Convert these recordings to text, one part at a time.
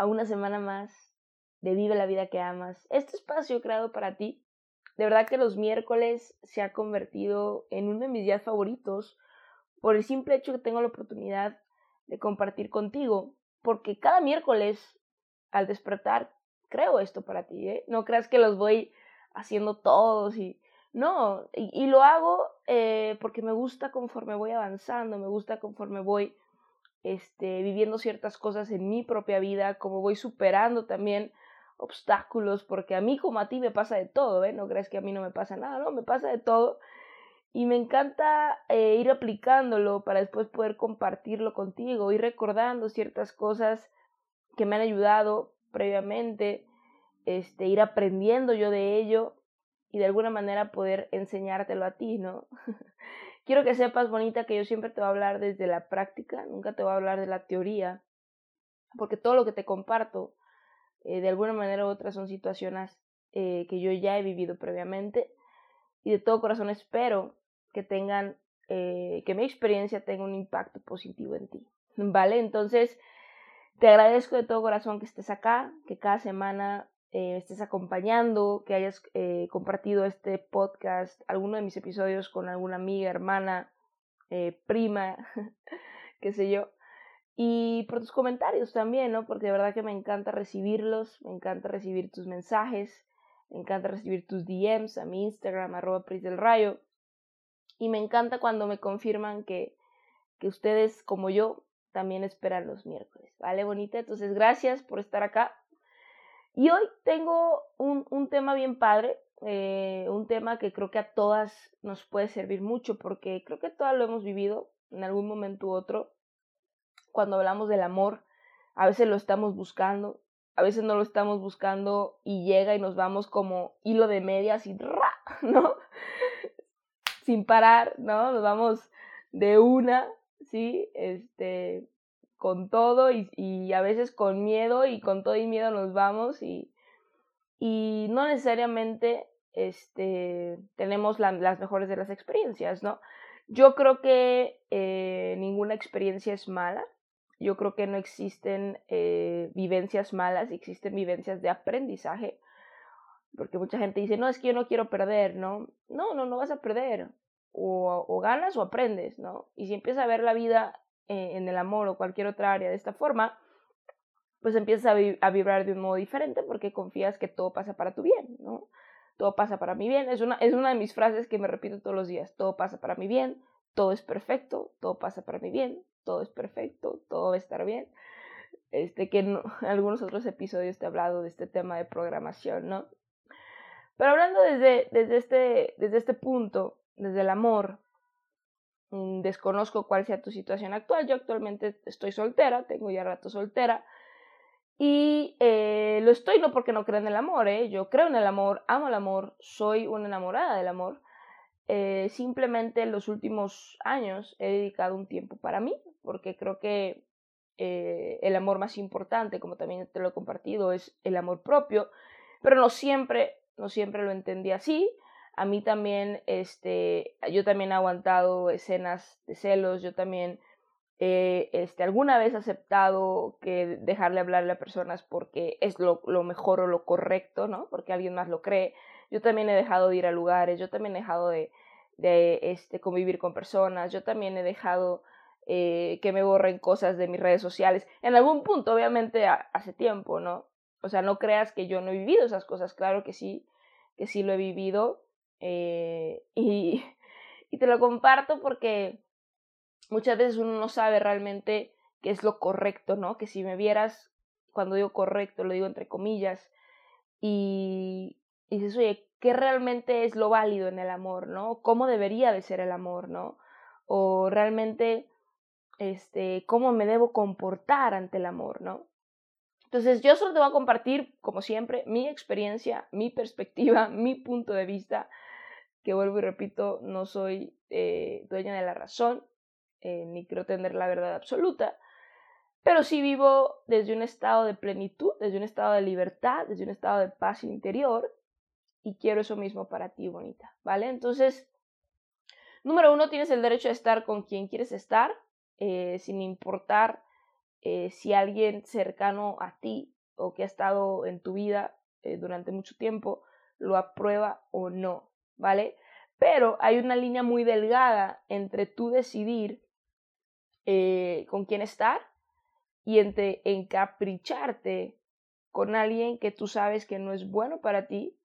a una semana más de Vive la vida que amas. Este espacio creado para ti. De verdad que los miércoles se ha convertido en uno de mis días favoritos por el simple hecho que tengo la oportunidad de compartir contigo, porque cada miércoles al despertar creo esto para ti, ¿eh? No creas que los voy haciendo todos y no, y, lo hago eh, porque me gusta conforme voy avanzando, me gusta conforme voy este, viviendo ciertas cosas en mi propia vida, como voy superando también obstáculos, porque a mí como a ti me pasa de todo, ¿eh? No crees que a mí no me pasa nada, no, me pasa de todo. Y me encanta eh, ir aplicándolo para después poder compartirlo contigo, ir recordando ciertas cosas que me han ayudado previamente, este, ir aprendiendo yo de ello y de alguna manera poder enseñártelo a ti, ¿no? Quiero que sepas, bonita, que yo siempre te voy a hablar desde la práctica, nunca te voy a hablar de la teoría, porque todo lo que te comparto, eh, de alguna manera u otra, son situaciones eh, que yo ya he vivido previamente y de todo corazón espero que tengan, eh, que mi experiencia tenga un impacto positivo en ti, ¿vale? Entonces, te agradezco de todo corazón que estés acá, que cada semana eh, estés acompañando, que hayas eh, compartido este podcast, alguno de mis episodios con alguna amiga, hermana, eh, prima, qué sé yo. Y por tus comentarios también, ¿no? Porque de verdad que me encanta recibirlos, me encanta recibir tus mensajes, me encanta recibir tus DMs a mi Instagram, arroba Pris del Rayo. Y me encanta cuando me confirman que, que ustedes, como yo, también esperan los miércoles. ¿Vale, bonita? Entonces, gracias por estar acá. Y hoy tengo un, un tema bien padre, eh, un tema que creo que a todas nos puede servir mucho, porque creo que todas lo hemos vivido en algún momento u otro. Cuando hablamos del amor, a veces lo estamos buscando, a veces no lo estamos buscando y llega y nos vamos como hilo de medias y ¡ra! ¿no? Sin parar, ¿no? Nos vamos de una, ¿sí? Este, con todo y, a veces con miedo y con todo y miedo nos vamos y, no necesariamente este, tenemos las mejores de las experiencias, ¿no? Yo creo que eh, ninguna experiencia es mala, yo creo que no existen eh, vivencias malas, existen vivencias de aprendizaje, porque mucha gente dice, no, es que yo no quiero perder, ¿no? No, no, no vas a perder, o, o ganas o aprendes, ¿no? Y si empiezas a ver la vida eh, en el amor o cualquier otra área de esta forma, pues empiezas a, vibrar de un modo diferente porque confías que todo pasa para tu bien, ¿no? Todo pasa para mi bien. Es una, es una de mis frases que me repito todos los días. Todo pasa para mi bien, todo es perfecto, todo pasa para mi bien, todo es perfecto, todo va a estar bien. Este, que en algunos otros episodios te he hablado de este tema de programación, ¿no? Pero hablando desde, desde, este, desde este punto, desde el amor, desconozco cuál sea tu situación actual. Yo actualmente estoy soltera, tengo ya rato soltera. Y eh, lo estoy no porque no creo en el amor, ¿eh? yo creo en el amor, amo el amor, soy una enamorada del amor. Eh, simplemente en los últimos años he dedicado un tiempo para mí, porque creo que eh, el amor más importante, como también te lo he compartido, es el amor propio, pero no siempre, no siempre lo entendí así. A mí también, este, yo también he aguantado escenas de celos, yo también eh, este, alguna vez he aceptado que dejarle hablarle a personas porque es lo, lo, mejor o lo correcto, ¿no? Porque alguien más lo cree. Yo también he dejado de ir a lugares, yo también he dejado de, de este, convivir con personas, yo también he dejado eh, que me borren cosas de mis redes sociales. En algún punto, obviamente, hace tiempo, ¿no? O sea, no creas que yo no he vivido esas cosas, claro que sí, que sí lo he vivido. Eh, y te lo comparto porque muchas veces uno no sabe realmente qué es lo correcto, ¿no? Que si me vieras, cuando digo correcto, lo digo entre comillas, y, y dices, oye, ¿qué realmente es lo válido en el amor, ¿no? ¿Cómo debería de ser el amor, ¿no? O realmente, este, cómo me debo comportar ante el amor, ¿no? Entonces, yo solo te voy a compartir, como siempre, mi experiencia, mi perspectiva, mi punto de vista, que vuelvo y repito, no soy eh, dueña de la razón, eh, ni creo tener la verdad absoluta, pero sí vivo desde un estado de plenitud, desde un estado de libertad, desde un estado de paz interior, y quiero eso mismo para ti, bonita, ¿vale? Entonces, número uno, tienes el derecho a estar con quien quieres estar, eh, sin importar si alguien cercano a ti o que ha estado en tu vida durante mucho tiempo lo aprueba o no, ¿vale? Pero hay una línea muy delgada entre tú decidir con quién estar y entre encapricharte con alguien que tú sabes que no es bueno para ti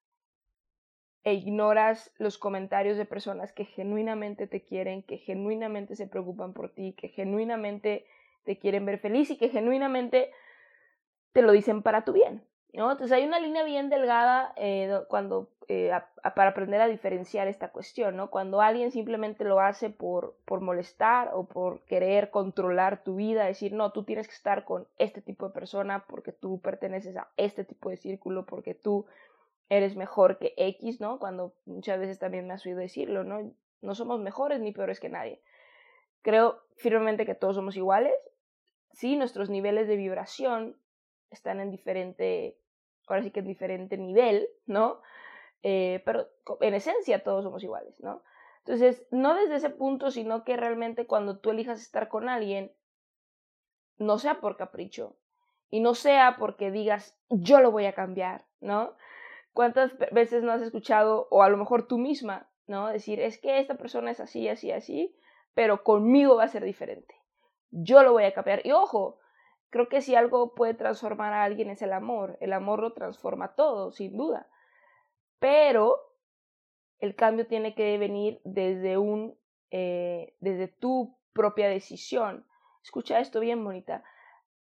e ignoras los comentarios de personas que genuinamente te quieren, que genuinamente se preocupan por ti, que genuinamente te quieren ver feliz y que genuinamente te lo dicen para tu bien. ¿No? Entonces hay una línea bien delgada eh, cuando, eh, para aprender a diferenciar esta cuestión, ¿no? Cuando alguien simplemente lo hace por, por molestar o por querer controlar tu vida, decir, no, tú tienes que estar con este tipo de persona porque tú perteneces a este tipo de círculo, porque tú eres mejor que X, ¿no? Cuando muchas veces también me has oído decirlo, ¿no? No somos mejores ni peores que nadie. Creo firmemente que todos somos iguales. Sí, nuestros niveles de vibración están en diferente, ahora sí que en diferente nivel, ¿no? Eh, pero en esencia todos somos iguales, ¿no? Entonces, no desde ese punto, sino que realmente cuando tú elijas estar con alguien, no sea por capricho y no sea porque digas, yo lo voy a cambiar, ¿no? ¿Cuántas veces no has escuchado, o a lo mejor tú misma, ¿no? Decir, es que esta persona es así, así, así, pero conmigo va a ser diferente. Yo lo voy a cambiar. Y ojo, creo que si algo puede transformar a alguien es el amor. El amor lo transforma todo, sin duda. Pero el cambio tiene que venir desde un, eh, desde tu propia decisión. Escucha esto bien, bonita.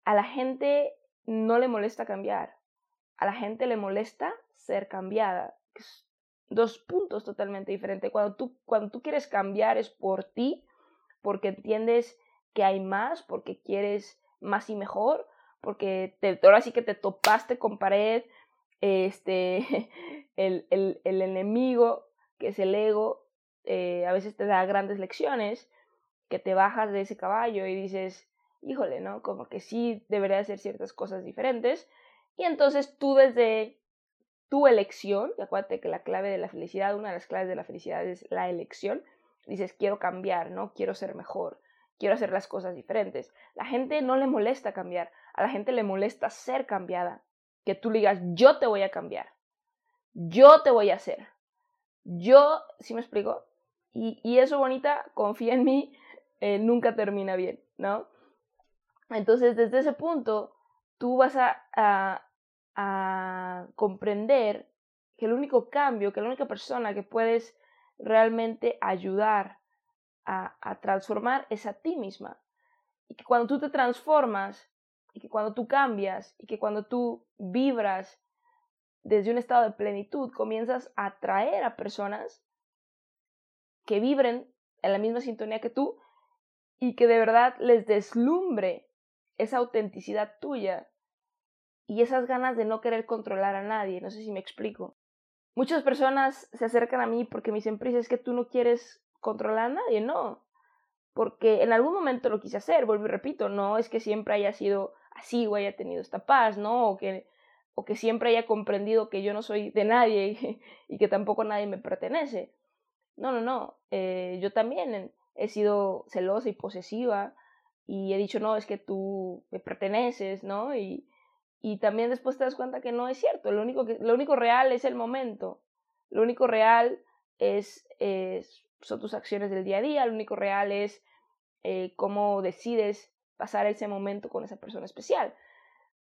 A la gente no le molesta cambiar. A la gente le molesta ser cambiada. Dos puntos totalmente diferentes. Cuando tú, cuando tú quieres cambiar es por ti, porque entiendes que hay más, porque quieres más y mejor, porque te, ahora sí que te topaste con pared, este, el, el, el enemigo, que es el ego, eh, a veces te da grandes lecciones, que te bajas de ese caballo y dices, híjole, ¿no? Como que sí debería hacer ciertas cosas diferentes. Y entonces tú desde tu elección, acuérdate que la clave de la felicidad, una de las claves de la felicidad es la elección, dices, quiero cambiar, ¿no? Quiero ser mejor, quiero hacer las cosas diferentes. La gente no le molesta cambiar, a la gente le molesta ser cambiada. Que tú le digas, yo te voy a cambiar, yo te voy a hacer. Yo, ¿sí me explico? Y, y eso, bonita, confía en mí, eh, nunca termina bien, ¿no? Entonces, desde ese punto, tú vas a, a comprender que el único cambio, que la única persona que puedes realmente ayudar a, transformar es a ti misma. Y que cuando tú te transformas, y que cuando tú cambias, y que cuando tú vibras desde un estado de plenitud, comienzas a atraer a personas que vibren en la misma sintonía que tú y que de verdad les deslumbre esa autenticidad tuya y esas ganas de no querer controlar a nadie. No sé si me explico. Muchas personas se acercan a mí porque me dicen, Pris, es que tú no quieres controlar a nadie. No, porque en algún momento lo quise hacer, vuelvo y repito, no es que siempre haya sido así o haya tenido esta paz, ¿no? O que, o que siempre haya comprendido que yo no soy de nadie y, que tampoco nadie me pertenece. No, no, no. Eh, yo también he sido celosa y posesiva y he dicho, no, es que tú me perteneces, ¿no? Y, y también después te das cuenta que no es cierto, lo único, que, lo único real es el momento, lo único real es, son tus acciones del día a día, lo único real es eh, cómo decides pasar ese momento con esa persona especial.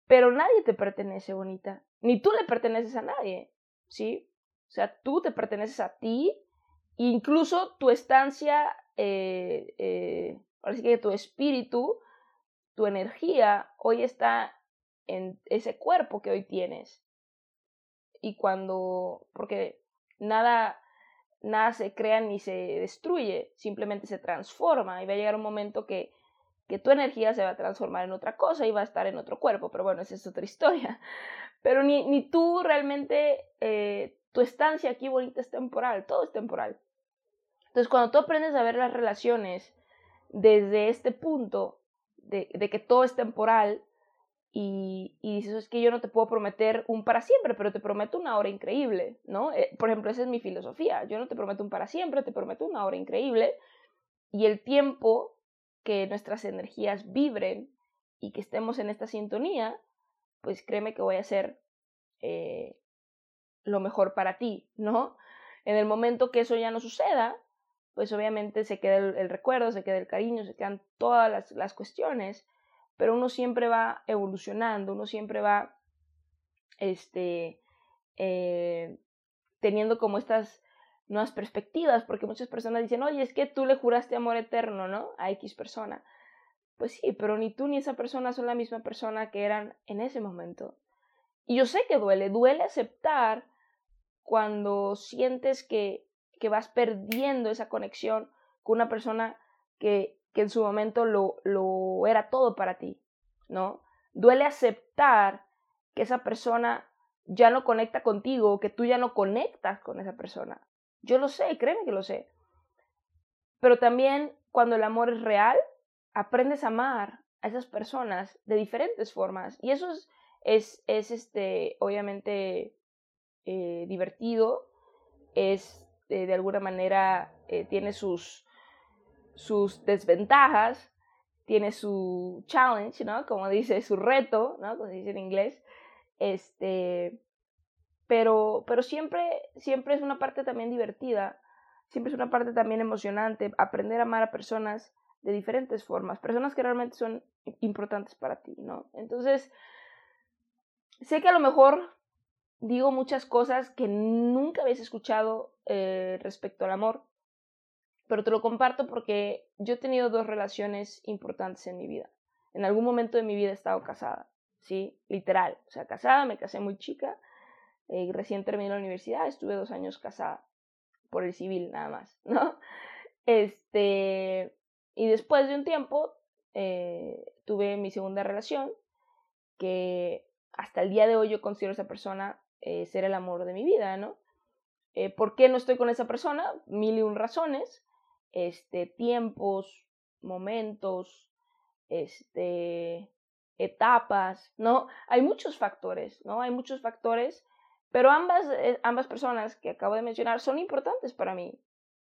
Pero nadie te pertenece, bonita, ni tú le perteneces a nadie, ¿sí? O sea, tú te perteneces a ti incluso tu estancia, eh, eh, que tu espíritu, tu energía, hoy está en ese cuerpo que hoy tienes. Y cuando, porque nada, nada se crea ni se destruye, simplemente se transforma y va a llegar un momento que, que tu energía se va a transformar en otra cosa y va a estar en otro cuerpo, pero bueno, esa es otra historia. Pero ni, ni tú realmente, eh, tu estancia aquí bonita es temporal, todo es temporal. Entonces, cuando tú aprendes a ver las relaciones desde este punto de, de que todo es temporal, y, y, dices, es que yo no te puedo prometer un para siempre, pero te prometo una hora increíble, ¿no? Eh, por ejemplo, esa es mi filosofía. Yo no te prometo un para siempre, te prometo una hora increíble. Y el tiempo que nuestras energías vibren y que estemos en esta sintonía, pues créeme que voy a hacer eh, lo mejor para ti, ¿no? En el momento que eso ya no suceda, pues obviamente se queda el, recuerdo, se queda el cariño, se quedan todas las, las cuestiones pero uno siempre va evolucionando, uno siempre va este, eh, teniendo como estas nuevas perspectivas, porque muchas personas dicen, oye, es que tú le juraste amor eterno, ¿no? A X persona. Pues sí, pero ni tú ni esa persona son la misma persona que eran en ese momento. Y yo sé que duele, duele aceptar cuando sientes que, que vas perdiendo esa conexión con una persona que que en su momento lo, lo era todo para ti, ¿no? Duele aceptar que esa persona ya no conecta contigo, que tú ya no conectas con esa persona. Yo lo sé, créeme que lo sé. Pero también cuando el amor es real, aprendes a amar a esas personas de diferentes formas. Y eso es, es, es este, obviamente eh, divertido, es eh, de alguna manera, eh, tiene sus, sus desventajas, tiene su challenge, ¿no? Como dice, su reto, ¿no? Como dice en inglés. Este, pero, pero siempre, siempre es una parte también divertida, siempre es una parte también emocionante, aprender a amar a personas de diferentes formas, personas que realmente son importantes para ti, ¿no? Entonces, sé que a lo mejor digo muchas cosas que nunca habéis escuchado eh, respecto al amor, pero te lo comparto porque yo he tenido dos relaciones importantes en mi vida. En algún momento de mi vida he estado casada, ¿sí? Literal, o sea, casada, me casé muy chica, eh, recién terminé la universidad, estuve dos años casada, por el civil nada más, ¿no? Este, y después de un tiempo eh, tuve mi segunda relación, que hasta el día de hoy yo considero a esa persona eh, ser el amor de mi vida, ¿no? ¿Por qué no estoy con esa persona? Mil y un razones este, tiempos, momentos, este, etapas, ¿no? Hay muchos factores, ¿no? Hay muchos factores, pero ambas, eh, ambas personas que acabo de mencionar son importantes para mí.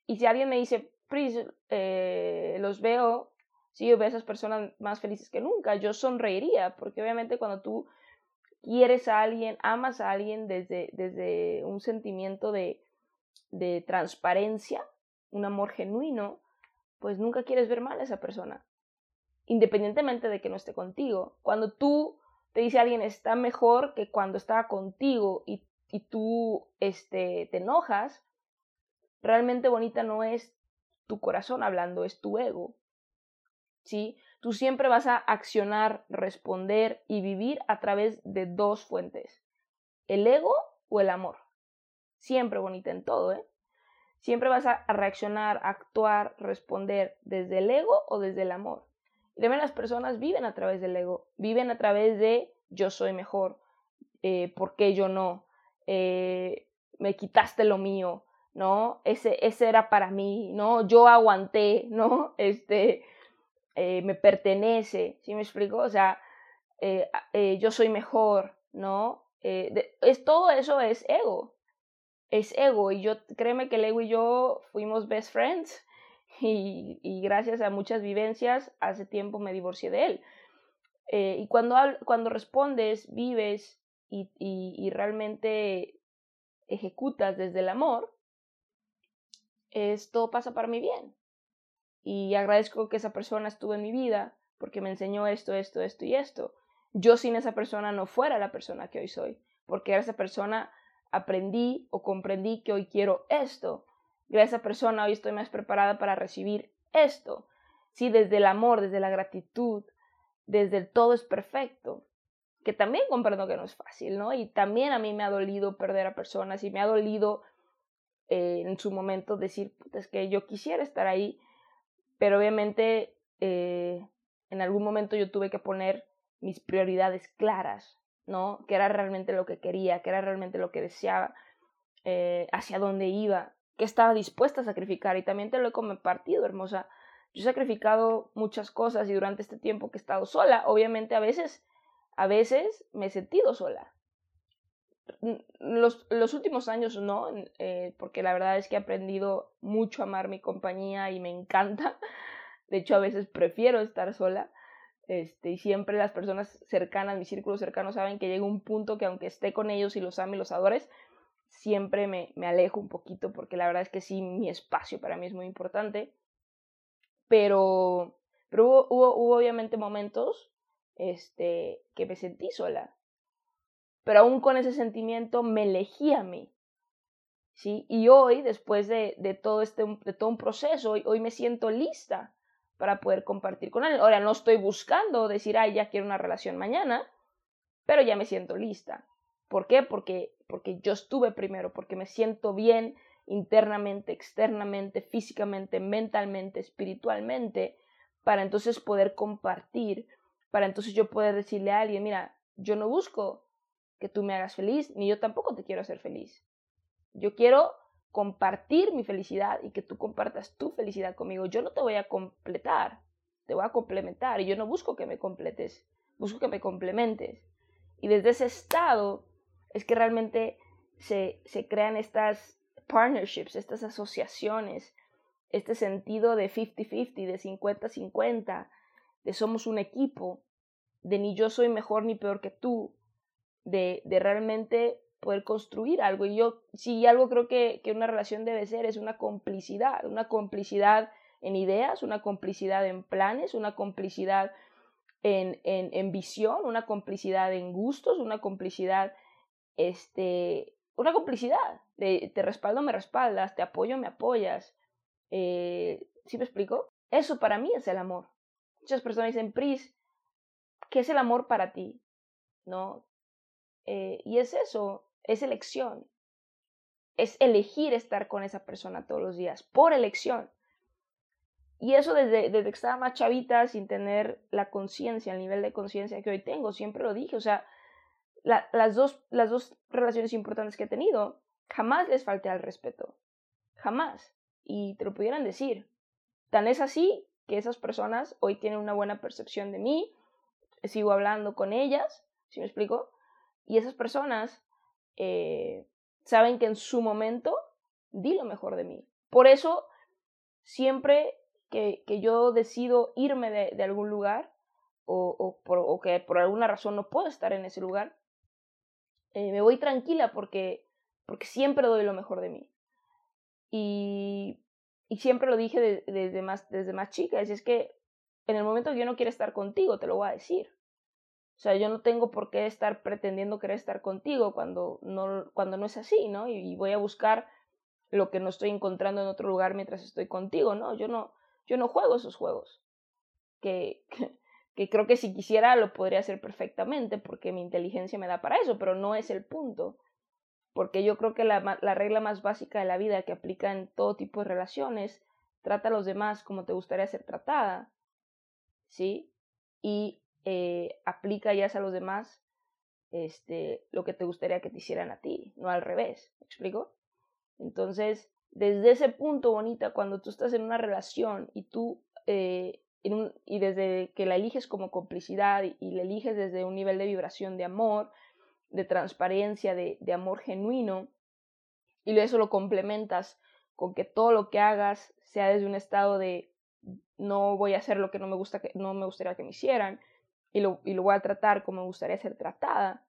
Y si alguien me dice, Pris, eh, los veo, sí, yo veo a esas personas más felices que nunca, yo sonreiría, porque obviamente cuando tú quieres a alguien, amas a alguien desde, desde un sentimiento de, de transparencia, un amor genuino, pues nunca quieres ver mal a esa persona, independientemente de que no esté contigo. Cuando tú te dice alguien está mejor que cuando estaba contigo y, y tú este, te enojas, realmente bonita no es tu corazón hablando, es tu ego. ¿Sí? Tú siempre vas a accionar, responder y vivir a través de dos fuentes, el ego o el amor. Siempre bonita en todo, ¿eh? Siempre vas a reaccionar, actuar, responder desde el ego o desde el amor. Y también las personas viven a través del ego, viven a través de yo soy mejor, eh, ¿por qué yo no? Eh, me quitaste lo mío, ¿no? Ese, ese era para mí, ¿no? Yo aguanté, ¿no? Este, eh, me pertenece, ¿sí me explico? O sea, yo soy mejor, ¿no? es, todo eso es ego, es ego y yo créeme que el y yo fuimos best friends y, y gracias a muchas vivencias hace tiempo me divorcié de él. Eh, y cuando, cuando respondes, vives y, y, y, realmente ejecutas desde el amor, esto pasa para mi bien. Y agradezco que esa persona estuvo en mi vida porque me enseñó esto, esto, esto y esto. Yo sin esa persona no fuera la persona que hoy soy, porque esa persona aprendí o comprendí que hoy quiero esto. gracias a esa persona hoy estoy más preparada para recibir esto. Sí, desde el amor, desde la gratitud, desde el todo es perfecto, que también comprendo que no es fácil, ¿no? Y también a mí me ha dolido perder a personas y me ha dolido eh, en su momento decir, es que yo quisiera estar ahí, pero obviamente eh, en algún momento yo tuve que poner mis prioridades claras, ¿no? Que era realmente lo que quería, que era realmente lo que deseaba, eh, hacia dónde iba, que estaba dispuesta a sacrificar. Y también te lo he compartido, hermosa. Yo he sacrificado muchas cosas y durante este tiempo que he estado sola, obviamente a veces, a veces me he sentido sola. Los, los últimos años no, eh, porque la verdad es que he aprendido mucho a amar mi compañía y me encanta. De hecho, a veces prefiero estar sola. Este, y siempre las personas cercanas, mi círculo cercano, saben que llega un punto que aunque esté con ellos y los ame y los adores, siempre me, me alejo un poquito porque la verdad es que sí, mi espacio para mí es muy importante. Pero, pero hubo, hubo, obviamente momentos este, que me sentí sola. Pero aún con ese sentimiento me elegí a mí. ¿sí? Y hoy, después de, de, todo, este, de todo un proceso, hoy, hoy me siento lista para poder compartir con él. Ahora no estoy buscando decir, ay, ya quiero una relación mañana, pero ya me siento lista. ¿Por qué? Porque, porque yo estuve primero, porque me siento bien internamente, externamente, físicamente, mentalmente, espiritualmente, para entonces poder compartir, para entonces yo poder decirle a alguien, mira, yo no busco que tú me hagas feliz, ni yo tampoco te quiero hacer feliz. Yo quiero compartir mi felicidad y que tú compartas tu felicidad conmigo. Yo no te voy a completar, te voy a complementar y yo no busco que me completes, busco que me complementes. Y desde ese estado es que realmente se, se crean estas partnerships, estas asociaciones, este sentido de 50-50, de 50-50, de somos un equipo, de ni yo soy mejor ni peor que tú, de, de realmente poder construir algo. Y yo, si algo creo que, que una relación debe ser, es una complicidad, una complicidad en ideas, una complicidad en planes, una complicidad en, en, en, visión, una complicidad en gustos, una complicidad, este, una complicidad. De, te respaldo, me respaldas, te apoyo, me apoyas. Eh, ¿Sí me explico? Eso para mí es el amor. Muchas personas dicen, Pris, ¿qué es el amor para ti? ¿No? Eh, y es eso, es elección. Es elegir estar con esa persona todos los días, por elección. Y eso desde, desde que estaba más chavita, sin tener la conciencia, el nivel de conciencia que hoy tengo, siempre lo dije. O sea, las, dos, las dos relaciones importantes que he tenido, jamás les falté al respeto. Jamás. Y te lo pudieran decir. Tan es así que esas personas hoy tienen una buena percepción de mí, sigo hablando con ellas, ¿sí me explico? Y esas personas eh, saben que en su momento di lo mejor de mí. Por eso, siempre que, que yo decido irme de, de algún lugar o, o, que por alguna razón no puedo estar en ese lugar, eh, me voy tranquila porque, porque siempre doy lo mejor de mí. Y, y siempre lo dije desde, más, desde más chica, es, es que en el momento que yo no quiero estar contigo, te lo voy a decir. O sea, yo no tengo por qué estar pretendiendo querer estar contigo cuando no, cuando no es así, ¿no? Y, voy a buscar lo que no estoy encontrando en otro lugar mientras estoy contigo, ¿no? Yo no, yo no juego esos juegos. Que, que, creo que si quisiera lo podría hacer perfectamente porque mi inteligencia me da para eso, pero no es el punto. Porque yo creo que la, la regla más básica de la vida que aplica en todo tipo de relaciones, trata a los demás como te gustaría ser tratada, ¿sí? Y eh, aplica ya a los demás este, lo que te gustaría que te hicieran a ti, no al revés. ¿Me explico? Entonces, desde ese punto, bonita, cuando tú estás en una relación y tú, eh, y desde que la eliges como complicidad y, y, la eliges desde un nivel de vibración de amor, de transparencia, de, de amor genuino, y eso lo complementas con que todo lo que hagas sea desde un estado de no voy a hacer lo que no me gusta que no me gustaría que me hicieran, y lo, y lo voy a tratar como me gustaría ser tratada,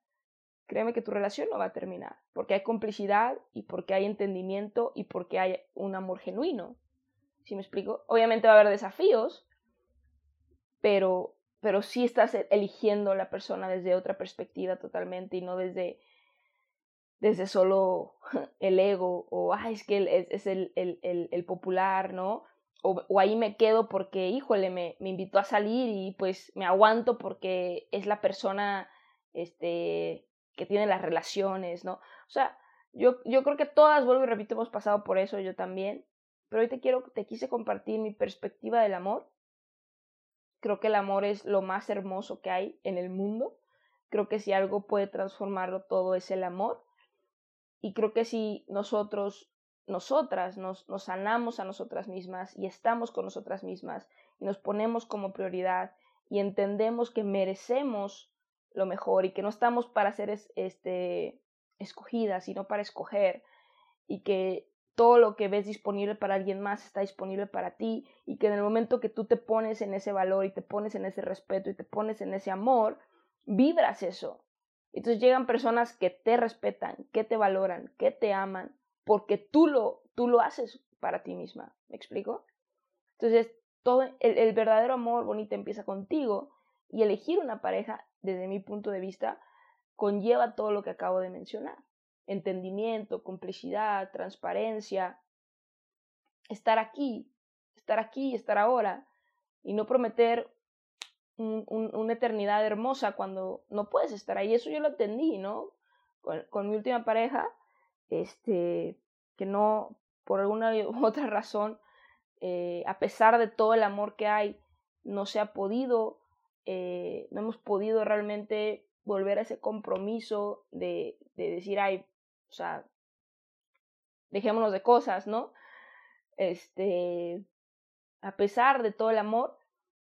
créeme que tu relación no va a terminar, porque hay complicidad y porque hay entendimiento y porque hay un amor genuino. ¿Sí me explico? Obviamente va a haber desafíos, pero, pero sí estás eligiendo a la persona desde otra perspectiva totalmente y no desde, desde solo el ego o, ay, es que es, el, el, popular, ¿no? O, ahí me quedo porque, híjole, me, me, invitó a salir y pues me aguanto porque es la persona este, que tiene las relaciones, ¿no? O sea, yo, yo creo que todas, vuelvo y repito, hemos pasado por eso, yo también. Pero hoy te quiero, te quise compartir mi perspectiva del amor. Creo que el amor es lo más hermoso que hay en el mundo. Creo que si algo puede transformarlo todo es el amor. Y creo que si nosotros, nosotras, nos, nos sanamos a nosotras mismas y estamos con nosotras mismas y nos ponemos como prioridad y entendemos que merecemos lo mejor y que no estamos para ser este, escogidas, sino para escoger y que todo lo que ves disponible para alguien más está disponible para ti y que en el momento que tú te pones en ese valor y te pones en ese respeto y te pones en ese amor, vibras eso. Entonces llegan personas que te respetan, que te valoran, que te aman, porque tú lo, tú lo haces para ti misma. ¿Me explico? Entonces, todo el, verdadero amor bonito empieza contigo y elegir una pareja, desde mi punto de vista, conlleva todo lo que acabo de mencionar. Entendimiento, complicidad, transparencia, estar aquí, estar aquí, estar ahora y no prometer una eternidad hermosa cuando no puedes estar ahí. Eso yo lo entendí, ¿no? Con, mi última pareja, este, que no, por alguna u otra razón, eh, a pesar de todo el amor que hay, no se ha podido, eh, no hemos podido realmente volver a ese compromiso de, de decir, ay, o sea, dejémonos de cosas, ¿no? Este, a pesar de todo el amor,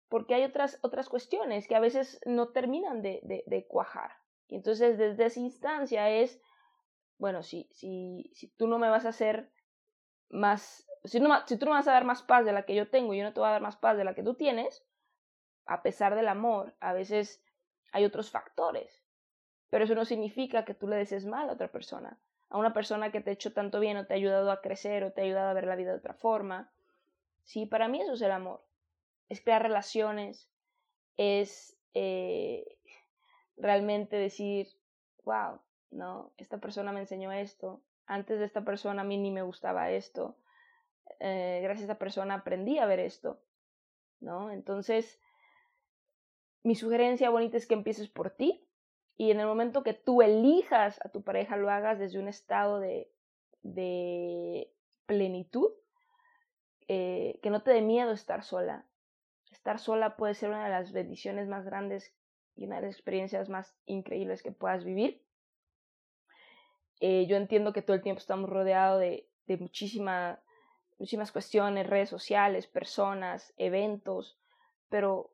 porque hay otras, otras cuestiones que a veces no terminan de, de, cuajar. Y entonces desde esa instancia es, bueno, si, si, si tú no me vas a hacer más, si, tú no vas a dar más paz de la que yo tengo y yo no te voy a dar más paz de la que tú tienes, a pesar del amor, a veces hay otros factores. Pero eso no significa que tú le desees mal a otra persona, a una persona que te ha hecho tanto bien o te ha ayudado a crecer o te ha ayudado a ver la vida de otra forma. Sí, para mí eso es el amor es crear relaciones, es eh, realmente decir, wow, ¿no? Esta persona me enseñó esto, antes de esta persona a mí ni me gustaba esto, eh, gracias a esta persona aprendí a ver esto, ¿no? Entonces, mi sugerencia bonita es que empieces por ti y en el momento que tú elijas a tu pareja lo hagas desde un estado de, de plenitud, eh, que no te dé miedo estar sola, estar sola puede ser una de las bendiciones más grandes y una de las experiencias más increíbles que puedas vivir. Eh, yo entiendo que todo el tiempo estamos rodeados de, de muchísimas cuestiones, redes sociales, personas, eventos, pero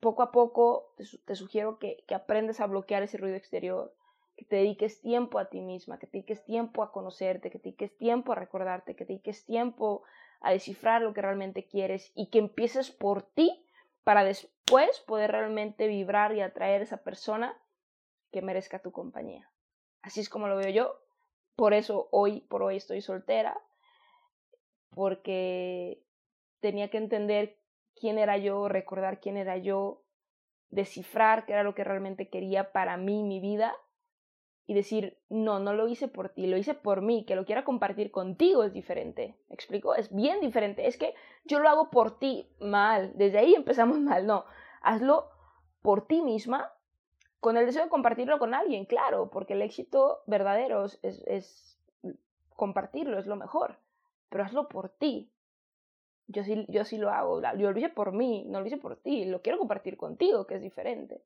poco a poco te, sugiero que, que aprendes a bloquear ese ruido exterior, que te dediques tiempo a ti misma, que te dediques tiempo a conocerte, que te dediques tiempo a recordarte, que te dediques tiempo a descifrar lo que realmente quieres y que empieces por ti para después poder realmente vibrar y atraer a esa persona que merezca tu compañía. Así es como lo veo yo. Por eso hoy por hoy estoy soltera, porque tenía que entender quién era yo, recordar quién era yo, descifrar qué era lo que realmente quería para mí, mi vida, y decir, no, no lo hice por ti, lo hice por mí, que lo quiera compartir contigo es diferente. ¿Me explico? Es bien diferente. Es que yo lo hago por ti mal. Desde ahí empezamos mal. No, hazlo por ti misma con el deseo de compartirlo con alguien, claro, porque el éxito verdadero es, es compartirlo, es lo mejor. Pero hazlo por ti. Yo sí, yo sí lo hago. Yo lo hice por mí, no lo hice por ti. Lo quiero compartir contigo, que es diferente.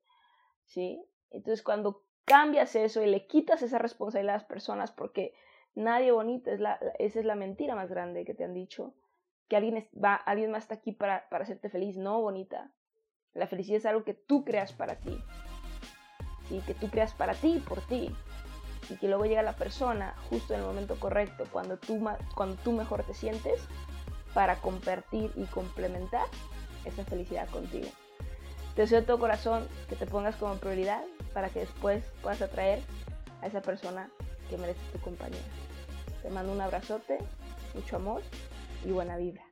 ¿Sí? Entonces, cuando cambias eso y le quitas esa responsabilidad a las personas porque nadie bonita, es la, esa es la mentira más grande que te han dicho, que alguien, va, alguien más está aquí para hacerte feliz, no bonita. La felicidad es algo que tú creas para ti, ¿sí? que tú creas para ti y por ti, y que luego llega la persona justo en el momento correcto, cuando tú, cuando tú mejor te sientes, para compartir y complementar esa felicidad contigo. Te deseo de todo corazón que te pongas como prioridad para que después puedas atraer a esa persona que merece tu compañía. Te mando un abrazote, mucho amor y buena vibra.